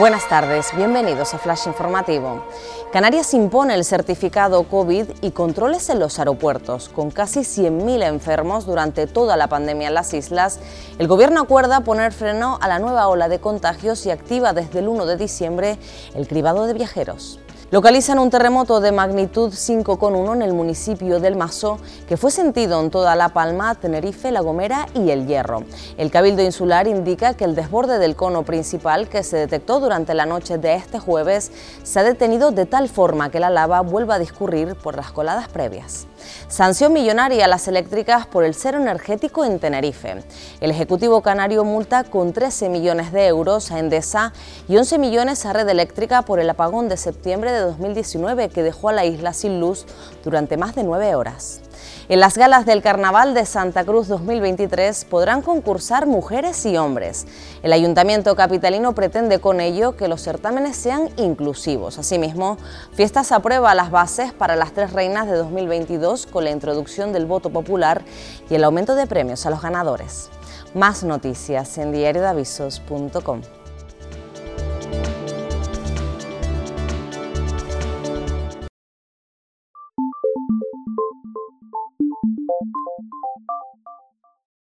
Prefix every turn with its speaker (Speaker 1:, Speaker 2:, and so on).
Speaker 1: Buenas tardes, bienvenidos a Flash Informativo. Canarias impone el certificado COVID y controles en los aeropuertos. Con casi 100.000 enfermos durante toda la pandemia en las islas, el Gobierno acuerda poner freno a la nueva ola de contagios y activa desde el 1 de diciembre el cribado de viajeros. Localizan un terremoto de magnitud 5,1 en el municipio del Mazo, que fue sentido en toda La Palma, Tenerife, La Gomera y El Hierro. El Cabildo Insular indica que el desborde del cono principal que se detectó durante la noche de este jueves se ha detenido de tal forma que la lava vuelva a discurrir por las coladas previas. Sanción millonaria a las eléctricas por el cero energético en Tenerife. El Ejecutivo Canario multa con 13 millones de euros a Endesa y 11 millones a Red Eléctrica por el apagón de septiembre de 2019 que dejó a la isla sin luz durante más de nueve horas. En las galas del Carnaval de Santa Cruz 2023 podrán concursar mujeres y hombres. El Ayuntamiento Capitalino pretende con ello que los certámenes sean inclusivos. Asimismo, Fiestas aprueba las bases para las tres reinas de 2022 con la introducción del voto popular y el aumento de premios a los ganadores. Más noticias en diariodavisos.com.